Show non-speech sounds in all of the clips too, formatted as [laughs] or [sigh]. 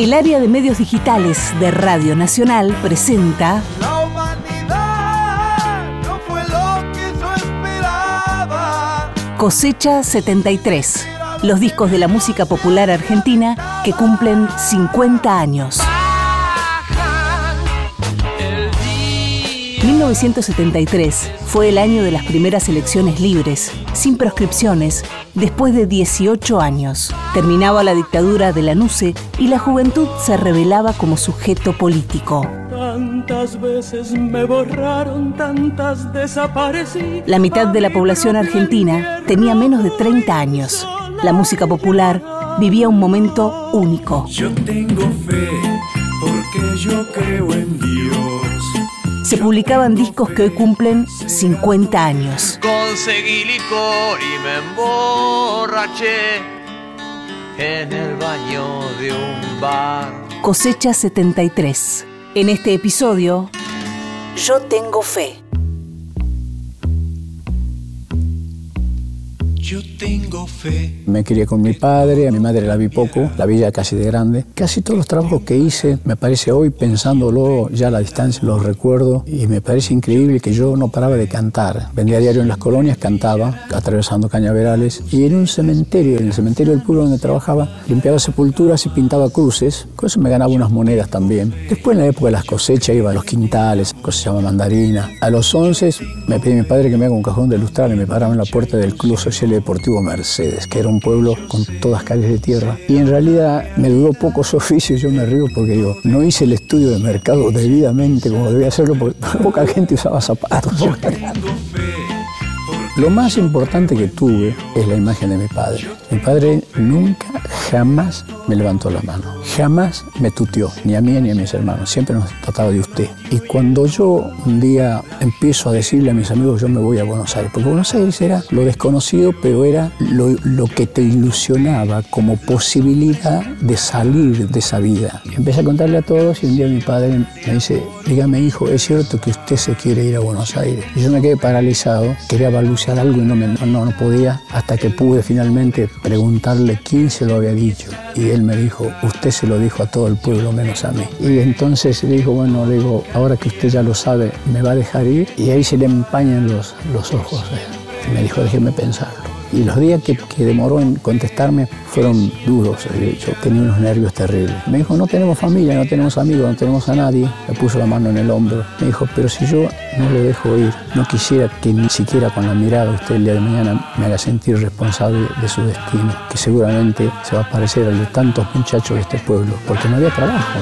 El área de medios digitales de Radio Nacional presenta La humanidad no fue lo que yo esperaba. Cosecha 73, los discos de la música popular argentina que cumplen 50 años. 1973 fue el año de las primeras elecciones libres, sin proscripciones, después de 18 años. Terminaba la dictadura de la NUCE y la juventud se revelaba como sujeto político. Tantas veces me borraron, tantas desaparecí. La mitad de la población argentina tenía menos de 30 años. La música popular vivía un momento único. Yo tengo fe porque yo creo en Dios. Se publicaban discos que hoy cumplen 50 años. Conseguí licor y me emborraché en el baño de un bar. Cosecha 73. En este episodio, Yo tengo fe. Yo tengo fe. Me crié con mi padre, a mi madre la vi poco, la vi ya casi de grande. Casi todos los trabajos que hice, me parece hoy, pensándolo ya a la distancia, los recuerdo y me parece increíble que yo no paraba de cantar. Vendía diario en las colonias, cantaba, atravesando cañaverales y en un cementerio, en el cementerio del pueblo donde trabajaba, limpiaba sepulturas y pintaba cruces. Con eso me ganaba unas monedas también. Después en la época de las cosechas iba a los quintales, cosechaba mandarina. A los 11 me pedí a mi padre que me haga un cajón de lustrar y me paraba en la puerta del Club Social Deportivo Mercedes, que era un pueblo con todas calles de tierra. Y en realidad me duró poco su [laughs] oficio, yo me río porque digo, no hice el estudio de mercado debidamente como debía hacerlo, porque [laughs] poca gente usaba zapatos. [laughs] Lo más importante que tuve es la imagen de mi padre. Mi padre nunca, jamás me levantó la mano. Jamás me tuteó, ni a mí ni a mis hermanos. Siempre nos trataba de usted. Y cuando yo un día empiezo a decirle a mis amigos, yo me voy a Buenos Aires, porque Buenos Aires era lo desconocido, pero era lo, lo que te ilusionaba como posibilidad de salir de esa vida. Empecé a contarle a todos y un día mi padre me dice, dígame hijo, ¿es cierto que usted se quiere ir a Buenos Aires? Y yo me quedé paralizado, quería balbucear algo y no, me, no, no podía, hasta que pude finalmente preguntarle quién se lo había dicho. Y él me dijo, usted se lo dijo a todo el pueblo menos a mí. Y entonces le dijo, bueno, digo, ahora que usted ya lo sabe, ¿me va a dejar ir? Y ahí se le empañan los, los ojos. Y me dijo, déjeme pensarlo. Y los días que, que, demoró en contestarme fueron duros. Yo tenía unos nervios terribles. Me dijo, no tenemos familia, no tenemos amigos, no tenemos a nadie. Me puso la mano en el hombro. Me dijo, pero si yo no lo dejo ir, no quisiera que ni siquiera con la mirada usted el día de mañana me haga sentir responsable de su destino, que seguramente se va a parecer al de tantos muchachos de este pueblo, porque no había trabajo.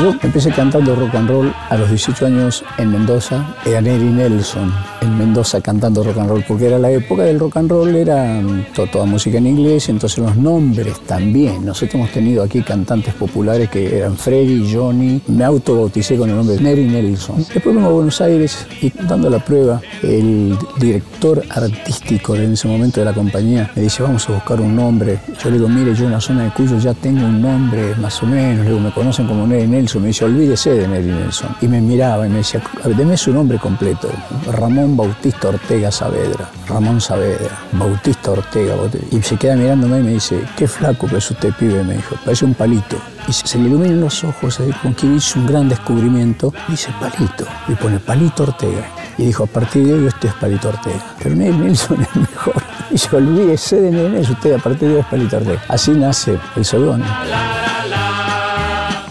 Yo empecé cantando rock and roll a los 18 años en Mendoza. Era Neri Nelson en Mendoza cantando rock and roll, porque era la época del rock and roll, era to toda música en inglés, entonces los nombres también. Nosotros hemos tenido aquí cantantes populares que eran Freddy, Johnny. Me autobauticé con el nombre de Neri Nelson. Después vengo a Buenos Aires y dando la prueba, el director artístico en ese momento de la compañía me dice, vamos a buscar un nombre. Yo le digo, mire, yo en la zona de Cuyo ya tengo un nombre más o menos. Le digo, me conocen como Neri Nelson. Me dice, olvídese de Neri Nelson. Y me miraba y me decía, deme su nombre completo. Ramón Bautista Ortega Saavedra. Ramón Saavedra. Bautista Ortega. Y se queda mirándome y me dice, qué flaco que es usted, pibe, me dijo. Parece un palito. Y se le iluminan los ojos, con quien hizo un gran descubrimiento. Dice, palito. Y pone, palito Ortega. Y dijo, a partir de hoy usted es Palito Ortega. Pero Neri Nelson [laughs] es mejor. Y yo olvídese de Nelson, usted a partir de hoy es Palito Ortega. Así nace el seudónimo.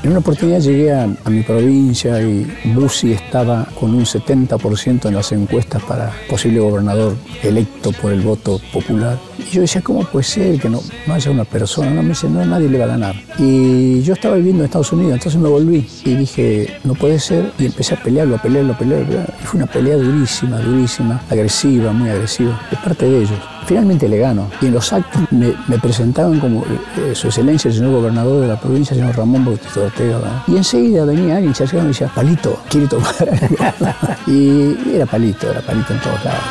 En una oportunidad llegué a, a, mi provincia y Bussi estaba con un 70% en las encuestas para posible gobernador electo por el voto popular. Y yo decía, ¿cómo puede ser que no, no haya una persona? No, me dice, no, nadie le va a ganar. Y yo estaba viviendo en Estados Unidos, entonces me volví y dije, no puede ser. Y empecé a pelearlo, a pelearlo, a pelearlo. Y fue una pelea durísima, durísima, agresiva, muy agresiva, de parte de ellos. Finalmente le gano. Y en los actos me, presentaban como eh, su excelencia, el señor gobernador de la provincia, el señor Ramón Bautista Ortega. Y enseguida venía alguien, se acercaba y me decía, Palito, ¿quiere tomar [laughs] y era Palito, era Palito en todos lados.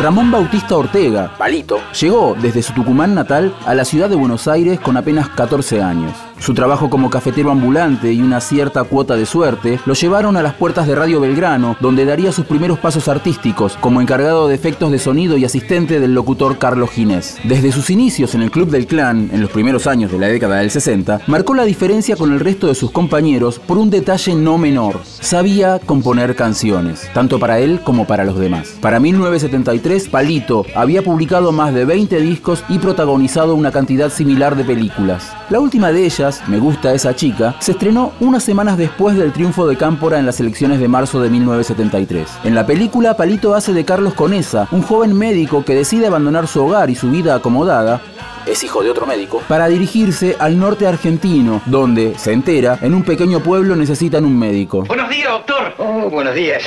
Ramón Bautista Ortega, Palito, llegó desde su Tucumán natal a la ciudad de Buenos Aires con apenas 14 años. Su trabajo como cafetero ambulante y una cierta cuota de suerte lo llevaron a las puertas de Radio Belgrano, donde daría sus primeros pasos artísticos como encargado de efectos de sonido y asistente del locutor Carlos Ginés. Desde sus inicios en el Club del Clan, en los primeros años de la década del 60, marcó la diferencia con el resto de sus compañeros por un detalle no menor. Sabía componer canciones, tanto para él como para los demás. Para 1973, Palito había publicado más de 20 discos y protagonizado una cantidad similar de películas. La última de ellas, Me gusta esa chica, se estrenó unas semanas después del triunfo de Cámpora en las elecciones de marzo de 1973. En la película, Palito hace de Carlos Conesa, un joven médico que decide abandonar su hogar y su vida acomodada es hijo de otro médico, para dirigirse al norte argentino, donde, se entera, en un pequeño pueblo necesitan un médico. Buenos días, doctor. Oh, buenos días.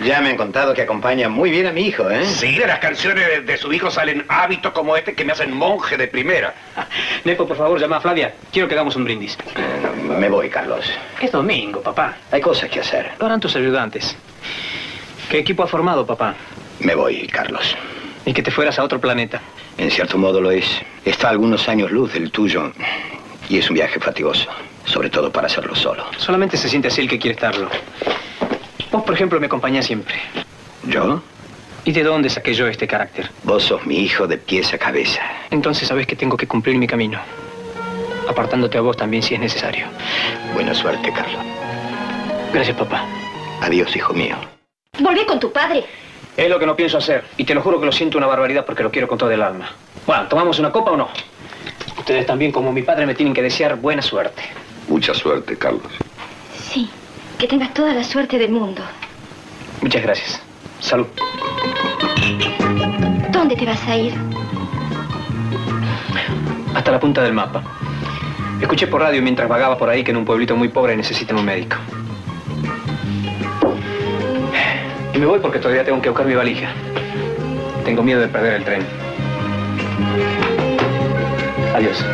Ya me han contado que acompaña muy bien a mi hijo, ¿eh? Sí, de las canciones de, de su hijo salen hábitos como este que me hacen monje de primera. [laughs] Nepo, por favor, llama a Flavia. Quiero que hagamos un brindis. Eh, me voy, Carlos. Es domingo, papá. Hay cosas que hacer. Lo harán tus ayudantes. ¿Qué equipo ha formado, papá? Me voy, Carlos. Y que te fueras a otro planeta. En cierto modo lo es. Está a algunos años luz del tuyo. Y es un viaje fatigoso. Sobre todo para hacerlo solo. Solamente se siente así el que quiere estarlo. Vos, por ejemplo, me acompañás siempre. ¿Yo? ¿Y de dónde saqué yo este carácter? Vos sos mi hijo de pies a cabeza. Entonces sabes que tengo que cumplir mi camino. Apartándote a vos también si es necesario. Buena suerte, Carlos. Gracias, papá. Adiós, hijo mío. Volvé con tu padre. Es lo que no pienso hacer. Y te lo juro que lo siento una barbaridad porque lo quiero con todo el alma. Bueno, ¿tomamos una copa o no? Ustedes también, como mi padre, me tienen que desear buena suerte. Mucha suerte, Carlos. Sí, que tengas toda la suerte del mundo. Muchas gracias. Salud. ¿Dónde te vas a ir? Hasta la punta del mapa. Escuché por radio mientras vagaba por ahí que en un pueblito muy pobre necesitan un médico. Y me voy porque todavía tengo que buscar mi valija. Tengo miedo de perder el tren. Adiós.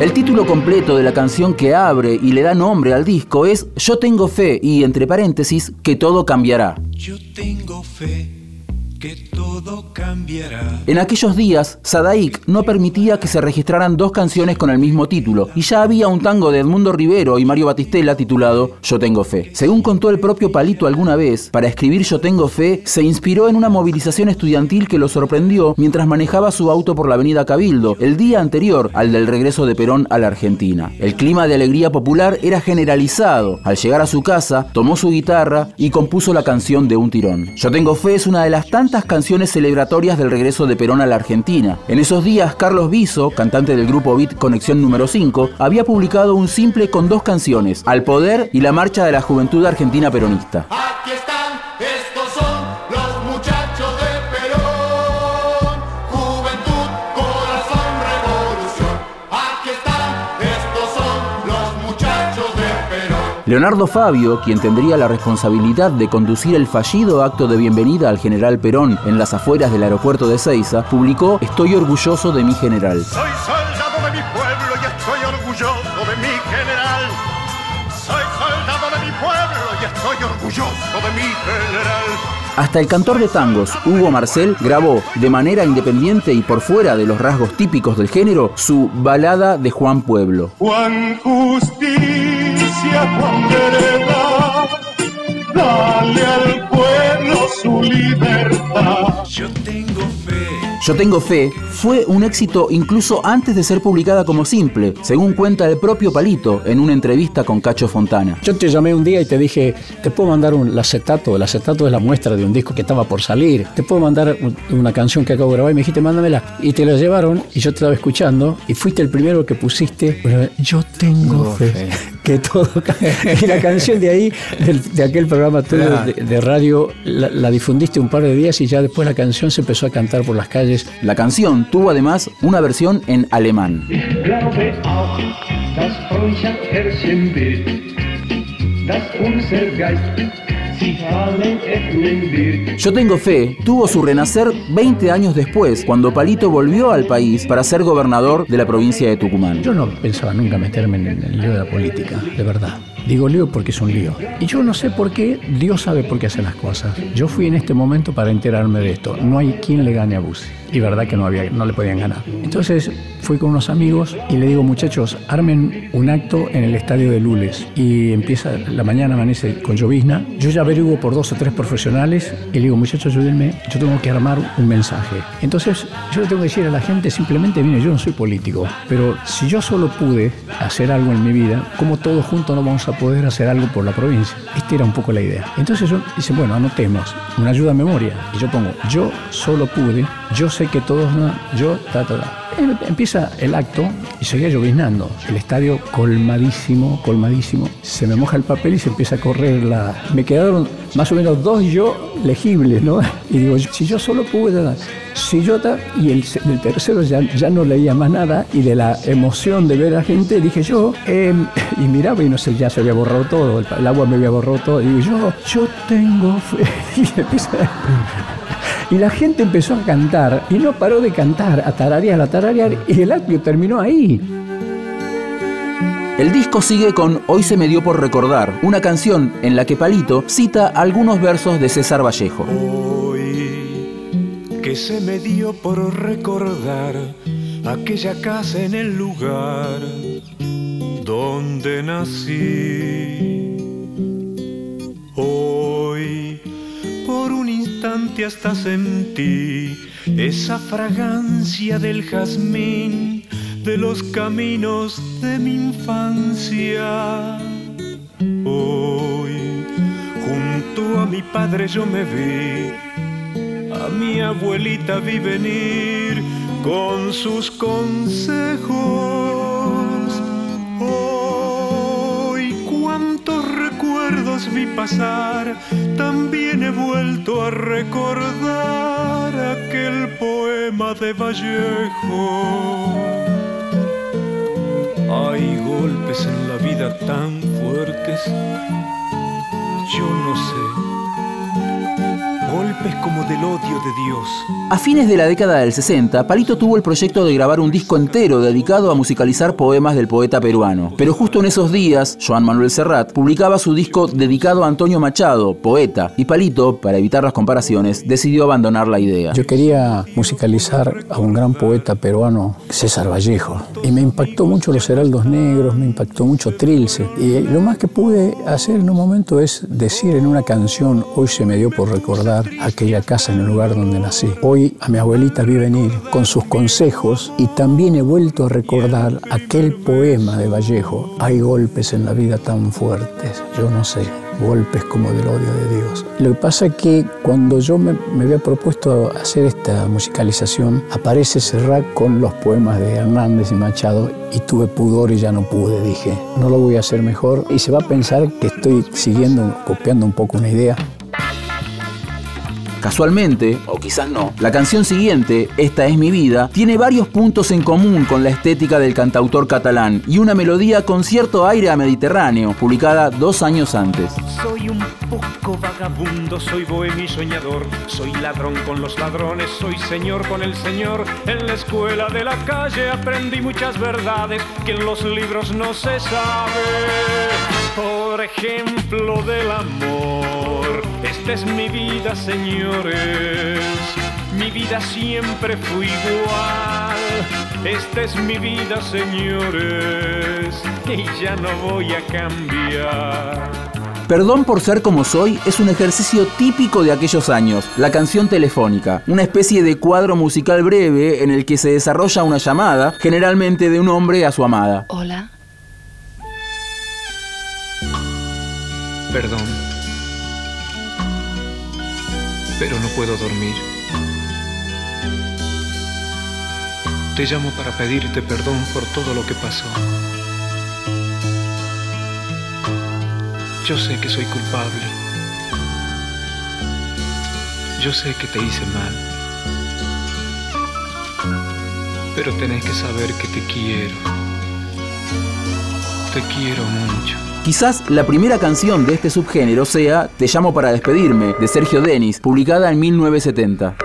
El título completo de la canción que abre y le da nombre al disco es Yo tengo fe y entre paréntesis que todo cambiará. Yo tengo fe que todo cambiará. En aquellos días, Sadaik no permitía que se registraran dos canciones con el mismo título, y ya había un tango de Edmundo Rivero y Mario Batistela titulado Yo tengo fe. Según contó el propio Palito alguna vez, para escribir Yo tengo fe, se inspiró en una movilización estudiantil que lo sorprendió mientras manejaba su auto por la avenida Cabildo, el día anterior al del regreso de Perón a la Argentina. El clima de alegría popular era generalizado. Al llegar a su casa, tomó su guitarra y compuso la canción de un tirón. Yo tengo fe es una de las tantas canciones celebratorias del regreso de Perón a la Argentina. En esos días, Carlos Biso, cantante del grupo Beat Conexión número 5, había publicado un simple con dos canciones, Al Poder y La Marcha de la Juventud Argentina Peronista. Leonardo Fabio, quien tendría la responsabilidad de conducir el fallido acto de bienvenida al general Perón en las afueras del aeropuerto de Ceiza, publicó Estoy orgulloso de mi general. Soy soldado de mi pueblo y estoy orgulloso de mi general. Soy soldado de mi pueblo y estoy orgulloso de mi general. Hasta el cantor de tangos, Hugo Marcel, grabó de manera independiente y por fuera de los rasgos típicos del género su balada de Juan Pueblo. Juan Justicia, Juan Verdad, dale al pueblo su libertad. Yo tengo fe. Yo tengo fe fue un éxito incluso antes de ser publicada como simple, según cuenta el propio Palito en una entrevista con Cacho Fontana. Yo te llamé un día y te dije, te puedo mandar un acetato, el acetato es la muestra de un disco que estaba por salir, te puedo mandar un- una canción que acabo de grabar y me dijiste, mándamela. Y te la llevaron y yo te estaba escuchando y fuiste el primero que pusiste, yo tengo fe, que todo Y la canción de ahí, de, aquel programa tuyo Claro. de, de radio, la, la difundiste un par de días y ya después la canción se empezó a cantar por las calles. La canción tuvo además una versión en alemán. Yo tengo fe tuvo su renacer 20 años después, cuando Palito volvió al país para ser gobernador de la provincia de Tucumán. Yo no pensaba nunca meterme en el lío de la política, de verdad. Digo lío porque es un lío. Y yo no sé por qué, Dios sabe por qué hace las cosas. Yo fui en este momento para enterarme de esto. No hay quien le gane a Bussi. Y verdad que no, había, no le podían ganar. Entonces fui con unos amigos y le digo, muchachos, armen un acto en el estadio de Lules. Y empieza, la mañana amanece con llovizna. Yo ya averiguo por dos o tres profesionales y le digo, muchachos, ayúdenme, yo tengo que armar un mensaje. Entonces yo le tengo que decir a la gente, simplemente, mire, yo no soy político, pero si yo solo pude hacer algo en mi vida, ¿cómo todos juntos no vamos a poder hacer algo por la provincia? Esta era un poco la idea. Entonces yo dice, bueno, anotemos, una ayuda a memoria. Y yo pongo, yo solo pude, yo sé que todos yo, ta, ta, ta. Em- Empieza el acto y seguía lloviznando. El estadio colmadísimo, colmadísimo. Se me moja el papel y se empieza a correr la... Me quedaron más o menos dos yo legibles, ¿no? Y digo, si yo solo pude... ta. Si yo y el, tercero ya, ya no leía más nada y de la emoción de ver a gente dije yo, em, y miraba y no sé, ya se había borrado todo, el, el agua me había borrado todo, y digo yo, yo tengo fe. [laughs] Y empieza y la gente empezó a cantar y no paró de cantar, a tararear, a tararear, y el acto terminó ahí. El disco sigue con Hoy se me dio por recordar, una canción en la que Palito cita algunos versos de César Vallejo. Hoy que se me dio por recordar aquella casa en el lugar donde nací. Hoy hasta sentí esa fragancia del jazmín de los caminos de mi infancia. Hoy junto a mi padre yo me vi a mi abuelita vi venir con sus consejos. Hoy cuántos recuerdos vi pasar, también he vuelto a recordar aquel poema de Vallejo. Hay golpes en la vida tan fuertes, yo no sé golpes como del odio de Dios. A fines de la década del 60, Palito tuvo el proyecto de grabar un disco entero dedicado a musicalizar poemas del poeta peruano. Pero justo en esos días, Joan Manuel Serrat publicaba su disco dedicado a Antonio Machado, poeta, y Palito, para evitar las comparaciones, decidió abandonar la idea. Yo quería musicalizar a un gran poeta peruano, César Vallejo, y me impactó mucho Los Heraldos Negros, me impactó mucho Trilce, y lo más que pude hacer en un momento es decir en una canción, hoy se me dio por recordar aquella casa en el lugar donde nací. Hoy a mi abuelita vi venir con sus consejos y también he vuelto a recordar aquel poema de Vallejo. Hay golpes en la vida tan fuertes, yo no sé golpes como del odio de Dios. Lo que pasa es que cuando yo me, me había propuesto hacer esta musicalización, aparece Serrat con los poemas de Hernández y Machado y tuve pudor y ya no pude. Dije, no lo voy a hacer mejor y se va a pensar que estoy siguiendo, copiando un poco una idea. Casualmente, o quizás no, la canción siguiente, Esta es mi vida, tiene varios puntos en común con la estética del cantautor catalán y una melodía con cierto aire a mediterráneo, publicada dos años antes. Soy un poco vagabundo, soy bohemio y soñador, soy ladrón con los ladrones, soy señor con el señor. En la escuela de la calle aprendí muchas verdades que en los libros no se sabe. Por ejemplo, del amor. Esta es mi vida, señores. Mi vida siempre fue igual. Esta es mi vida, señores. Y ya no voy a cambiar. Perdón por ser como soy es un ejercicio típico de aquellos años, la canción telefónica, una especie de cuadro musical breve en el que se desarrolla una llamada, generalmente de un hombre a su amada. Hola. Perdón. Pero no puedo dormir. Te llamo para pedirte perdón por todo lo que pasó. Yo sé que soy culpable. Yo sé que te hice mal. Pero tenés que saber que te quiero. Te quiero mucho. Quizás la primera canción de este subgénero sea Te llamo para despedirme, de Sergio Denis, publicada en 1970.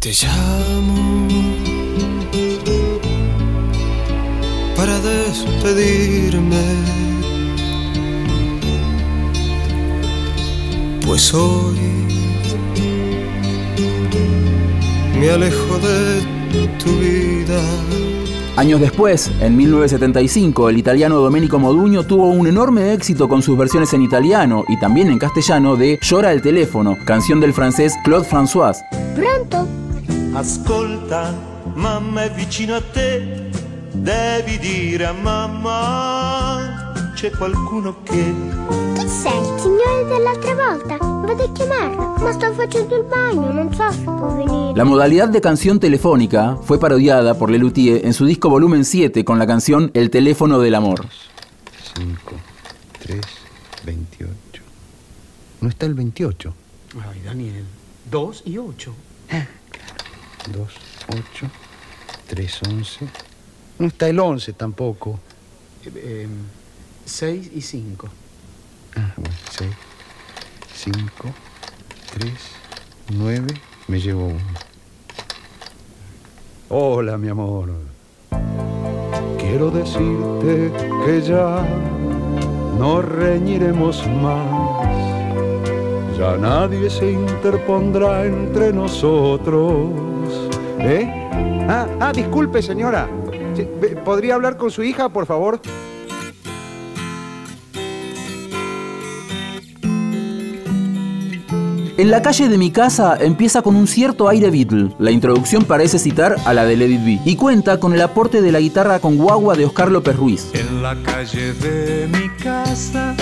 Te llamo para despedirme. Pues hoy me alejo de tu vida. Años después, en 1975, el italiano Domenico Modugno tuvo un enorme éxito con sus versiones en italiano y también en castellano de Llora el teléfono, canción del francés Claude François. Pronto? Ascolta, mamma è vicino a te, devi dire a mamma c'è qualcuno che... Sei, il signore dell'altra volta? Vado a chiamarlo, ma sto facendo il bagno, non so se può venire. La modalidad de canción telefónica fue parodiada por Lelutier en su disco volumen 7 con la canción El teléfono del amor. 5, 3, 28. No está el 28. Ay, Daniel. 2 y 8. 2, 8, 3, 11. No está el 11 tampoco. 6 y 5. Ah, bueno, 6, 5, 3, 9. Me llevo uno. Hola, mi amor. Quiero decirte que ya no reñiremos más. Ya nadie se interpondrá entre nosotros. ¿Eh? Ah, ah, disculpe, señora. ¿Podría hablar con su hija, por favor? En la calle de mi casa empieza con un cierto aire Beatle. La introducción parece citar a la de It Be y cuenta con el aporte de la guitarra con guagua de Oscar López Ruiz. En la calle de mi casa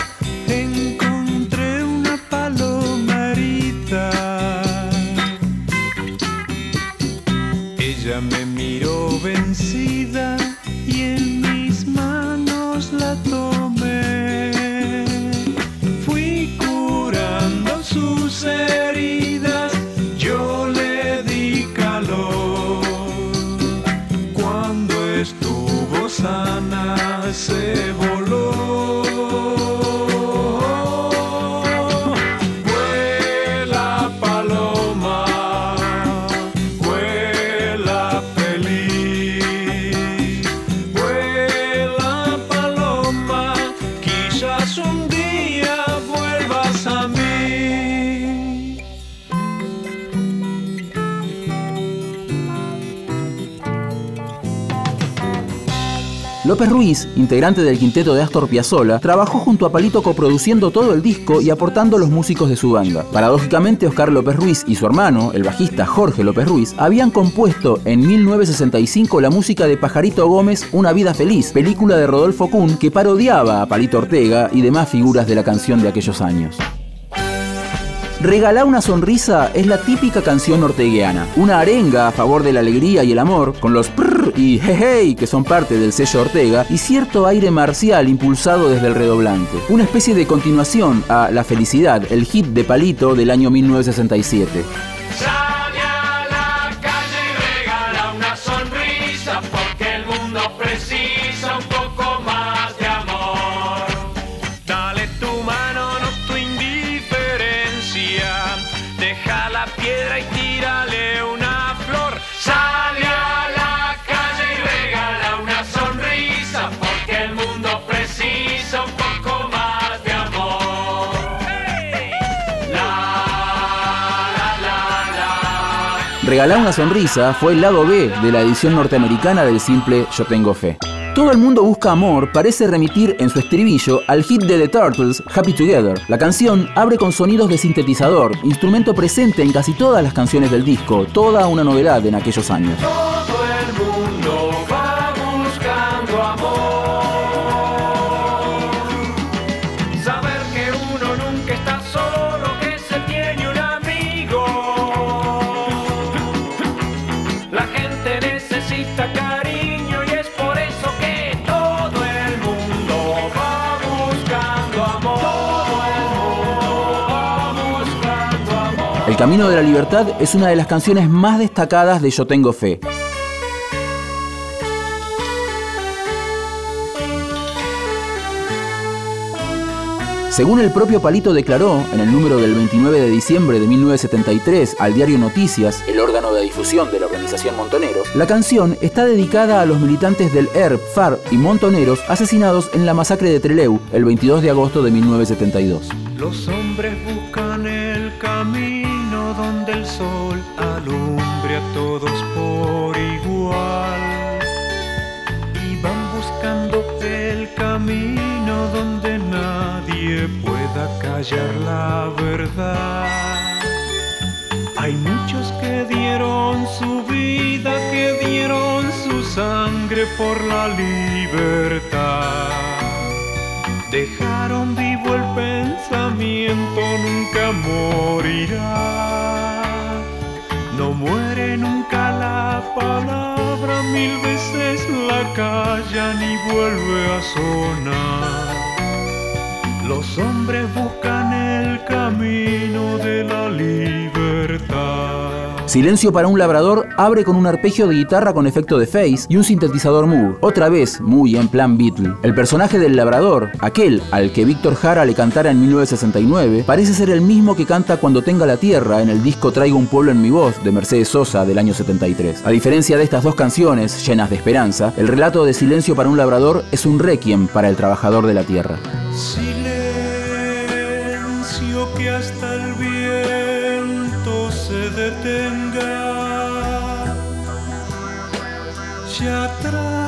López Ruiz, integrante del quinteto de Astor Piazzolla, trabajó junto a Palito coproduciendo todo el disco y aportando los músicos de su banda. Paradójicamente, Oscar López Ruiz y su hermano, el bajista Jorge López Ruiz, habían compuesto en 1965 la música de Pajarito Gómez Una vida feliz, película de Rodolfo Kuhn que parodiaba a Palito Ortega y demás figuras de la canción de aquellos años. Regalá una sonrisa es la típica canción orteguiana, una arenga a favor de la alegría y el amor, con los prrr y hey que son parte del sello Ortega, y cierto aire marcial impulsado desde el redoblante. Una especie de continuación a La Felicidad, el hit de Palito del año 1967. La. Regalá una sonrisa fue el lado B de la edición norteamericana del simple Yo tengo fe. Todo el mundo busca amor parece remitir en su estribillo al hit de The Turtles, Happy Together. La canción abre con sonidos de sintetizador, instrumento presente en casi todas las canciones del disco, toda una novedad en aquellos años. Camino de la Libertad es una de las canciones más destacadas de Yo Tengo Fe. Según el propio Palito declaró en el número del 29 de diciembre de 1973 al diario Noticias, el órgano de difusión de la organización Montoneros, la canción está dedicada a los militantes del ERP, FAR y Montoneros asesinados en la masacre de Trelew el 22 de agosto de 1972. Los hombres buscan el camino donde el sol alumbre a todos por igual. Y van buscando el camino donde nadie pueda callar la verdad. Hay muchos que dieron su vida, que dieron su sangre por la libertad. Dejaron vivo el pensamiento, nunca morirá. Muere nunca la palabra, mil veces la callan y vuelve a sonar. Los hombres buscan el camino de la libertad. Silencio para un labrador abre con un arpegio de guitarra con efecto de face y un sintetizador Moog, otra vez muy en plan Beatle. El personaje del labrador, aquel al que Víctor Jara le cantara en 1969, parece ser el mismo que canta Cuando tenga la tierra en el disco Traigo un pueblo en mi voz de Mercedes Sosa del año 73. A diferencia de estas dos canciones llenas de esperanza, el relato de Silencio para un labrador es un requiem para el trabajador de la tierra. Silencio que hasta se detenga. Ya atrás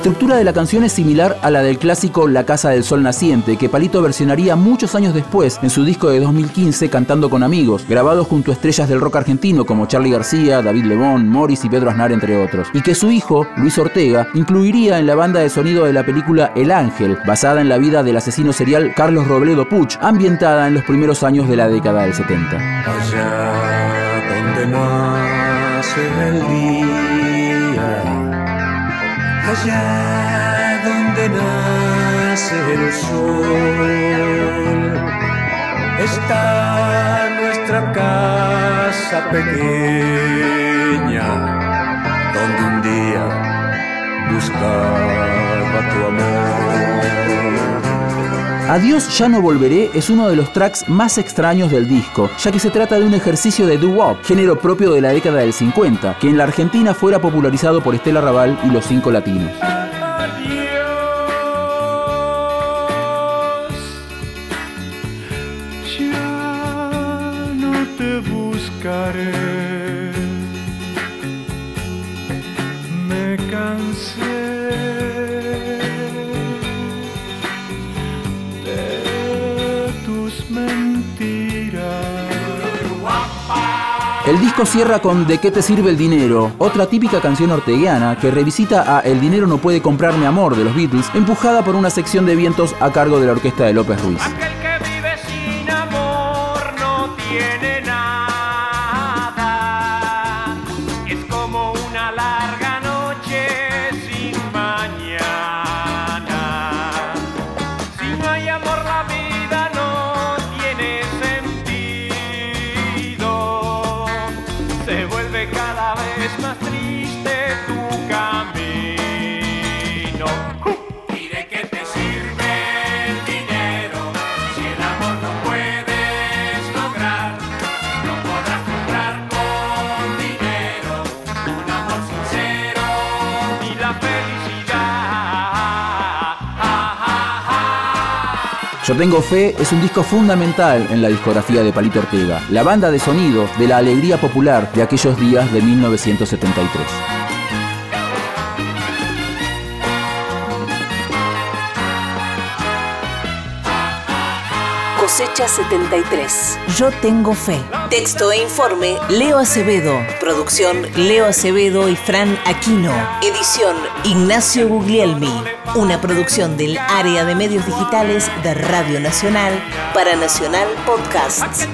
estructura de la canción es similar a la del clásico La Casa del Sol Naciente, que Palito versionaría muchos años después en su disco de 2015 Cantando con Amigos, grabado junto a estrellas del rock argentino como Charlie García, David Lebón, Morris y Pedro Aznar, entre otros, y que su hijo, Luis Ortega, incluiría en la banda de sonido de la película El Ángel, basada en la vida del asesino serial Carlos Robledo Puch, ambientada en los primeros años de la década del 70. Allá donde nace el día, allá donde nace el sol, está nuestra casa pequeña, donde un día buscaba tu amor. Adiós ya no volveré es uno de los tracks más extraños del disco, ya que se trata de un ejercicio de doo-wop, género propio de la década del 50, que en la Argentina fuera popularizado por Estela Raval y los Cinco Latinos. Cierra con ¿De qué te sirve el dinero? Otra típica canción orteguiana que revisita a El dinero no puede comprarme amor de los Beatles, empujada por una sección de vientos a cargo de la orquesta de López Ruiz. Aquel que vive Yo tengo fe es un disco fundamental en la discografía de Palito Ortega, la banda de sonido de la alegría popular de aquellos días de 1973. Cosecha 73. Yo tengo fe. Texto e informe Leo Acevedo. Producción Leo Acevedo y Fran Aquino. Edición Ignacio Guglielmi. Una producción del área de medios digitales de Radio Nacional para Nacional Podcasts.